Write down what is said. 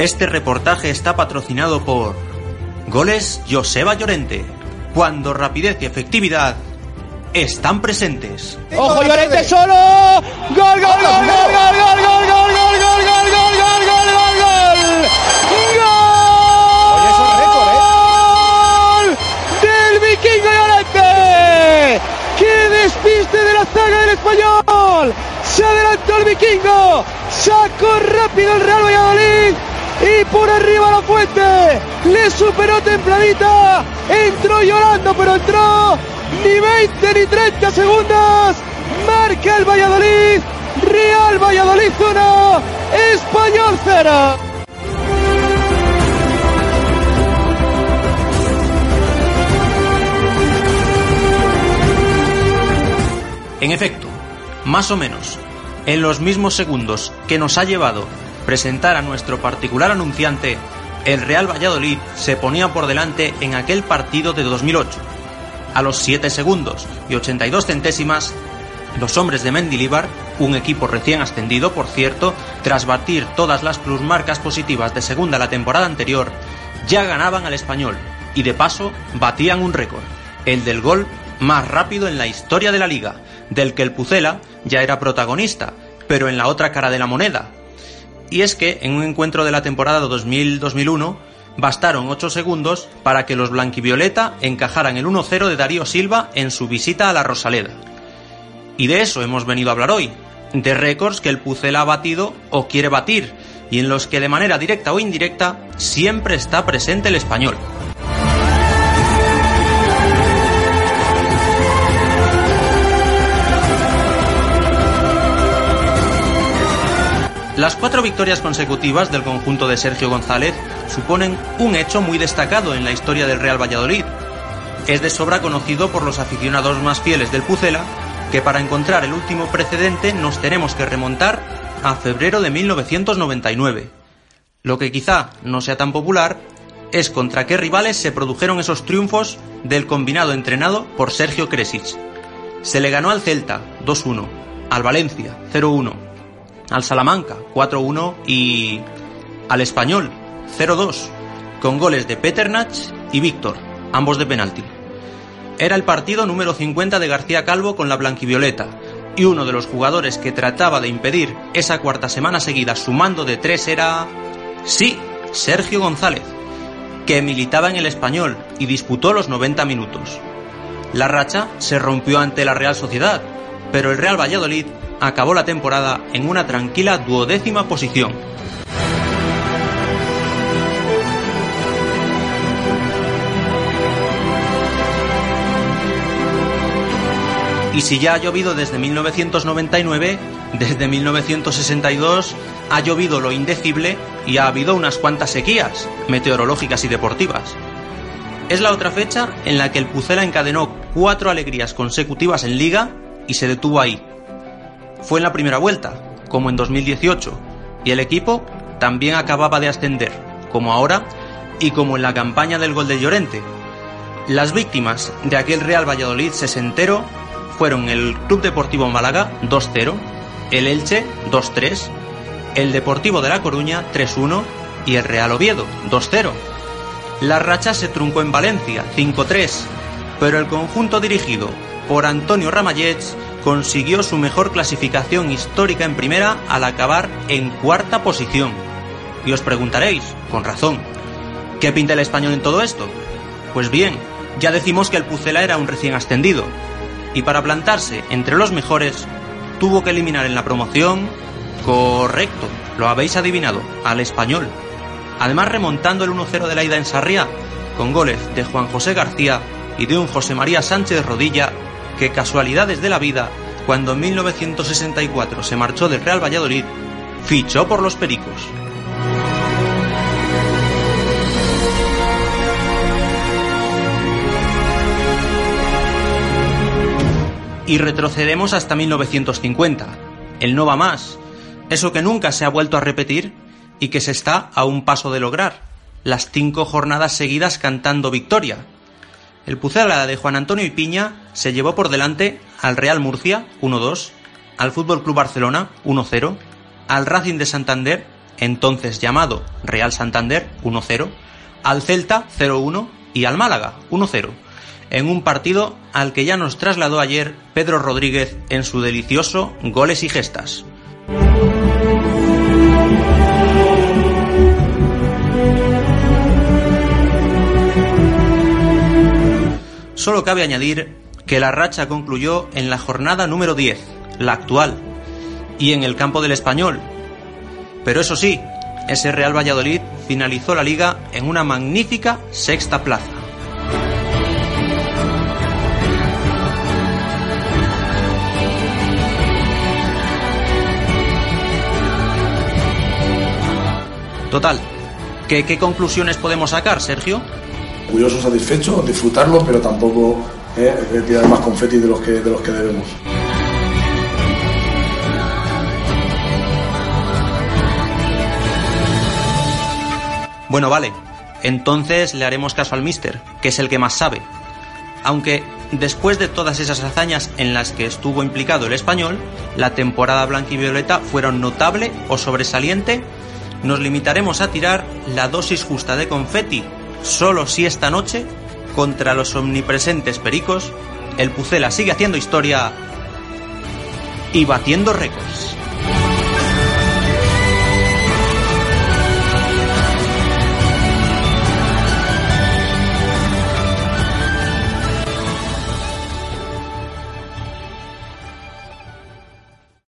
Este reportaje está patrocinado por Goles Joseba Llorente, cuando rapidez y efectividad están presentes. ¡Ojo Llorente solo! ¡Gol, gol, gol, gol, gol, gol, gol, gol, gol, gol, gol, gol, gol, gol, gol, gol! ¿eh? ¡Del vikingo Llorente! ¡Qué despiste de la zaga del español! Se adelantó el vikingo, sacó rápido el Real Valladolid y por arriba la fuente. Le superó templadita, entró llorando pero entró, ni 20 ni 30 segundos, marca el Valladolid, Real Valladolid 1, Español 0. En efecto, más o menos, en los mismos segundos que nos ha llevado presentar a nuestro particular anunciante, el Real Valladolid se ponía por delante en aquel partido de 2008. A los 7 segundos y 82 centésimas, los hombres de Mendilibar, un equipo recién ascendido, por cierto, tras batir todas las plusmarcas positivas de segunda la temporada anterior, ya ganaban al español y de paso batían un récord, el del gol más rápido en la historia de la liga, del que el Pucela ya era protagonista, pero en la otra cara de la moneda. Y es que en un encuentro de la temporada 2000-2001 bastaron 8 segundos para que los blanquivioleta encajaran el 1-0 de Darío Silva en su visita a la Rosaleda. Y de eso hemos venido a hablar hoy, de récords que el Pucela ha batido o quiere batir, y en los que de manera directa o indirecta siempre está presente el español. Las cuatro victorias consecutivas del conjunto de Sergio González suponen un hecho muy destacado en la historia del Real Valladolid. Es de sobra conocido por los aficionados más fieles del Pucela que para encontrar el último precedente nos tenemos que remontar a febrero de 1999. Lo que quizá no sea tan popular es contra qué rivales se produjeron esos triunfos del combinado entrenado por Sergio Kresic. Se le ganó al Celta 2-1, al Valencia 0-1, al Salamanca 4-1 y al Español 0-2, con goles de Peternach y Víctor, ambos de penalti. Era el partido número 50 de García Calvo con la blanquivioleta, y uno de los jugadores que trataba de impedir esa cuarta semana seguida sumando de tres era... Sí, Sergio González, que militaba en el español y disputó los 90 minutos. La racha se rompió ante la Real Sociedad, pero el Real Valladolid acabó la temporada en una tranquila duodécima posición. Y si ya ha llovido desde 1999, desde 1962 ha llovido lo indecible y ha habido unas cuantas sequías meteorológicas y deportivas. Es la otra fecha en la que el Pucela encadenó cuatro alegrías consecutivas en liga y se detuvo ahí. Fue en la primera vuelta, como en 2018, y el equipo también acababa de ascender, como ahora, y como en la campaña del gol de Llorente. Las víctimas de aquel Real Valladolid sesentero fueron el Club Deportivo Málaga 2-0, el Elche 2-3, el Deportivo de La Coruña 3-1 y el Real Oviedo 2-0. La racha se truncó en Valencia 5-3, pero el conjunto dirigido por Antonio Ramallets consiguió su mejor clasificación histórica en primera al acabar en cuarta posición. Y os preguntaréis, con razón, ¿qué pinta el español en todo esto? Pues bien, ya decimos que el Pucela era un recién ascendido, y para plantarse entre los mejores tuvo que eliminar en la promoción, correcto, lo habéis adivinado, al español. Además remontando el 1-0 de la ida en Sarriá, con goles de Juan José García y de un José María Sánchez Rodilla, que casualidades de la vida, cuando en 1964 se marchó del Real Valladolid, fichó por los Pericos. Y retrocedemos hasta 1950. El no va más. Eso que nunca se ha vuelto a repetir y que se está a un paso de lograr. Las cinco jornadas seguidas cantando victoria. El Pucela de Juan Antonio y Piña se llevó por delante al Real Murcia 1-2, al Fútbol Club Barcelona 1-0, al Racing de Santander entonces llamado Real Santander 1-0, al Celta 0-1 y al Málaga 1-0, en un partido al que ya nos trasladó ayer Pedro Rodríguez en su delicioso Goles y Gestas. Solo cabe añadir que la racha concluyó en la jornada número 10, la actual, y en el campo del español. Pero eso sí, ese Real Valladolid finalizó la liga en una magnífica sexta plaza. Total, ¿qué, ¿qué conclusiones podemos sacar, Sergio? Curioso, satisfecho, disfrutarlo, pero tampoco eh, tirar más confeti de los que, de los que debemos. Bueno, vale. Entonces le haremos caso al Mister, que es el que más sabe. Aunque después de todas esas hazañas en las que estuvo implicado el español, la temporada blanquivioleta fueron notable o sobresaliente, nos limitaremos a tirar la dosis justa de confeti, solo si esta noche, contra los omnipresentes pericos, el Pucela sigue haciendo historia y batiendo récords.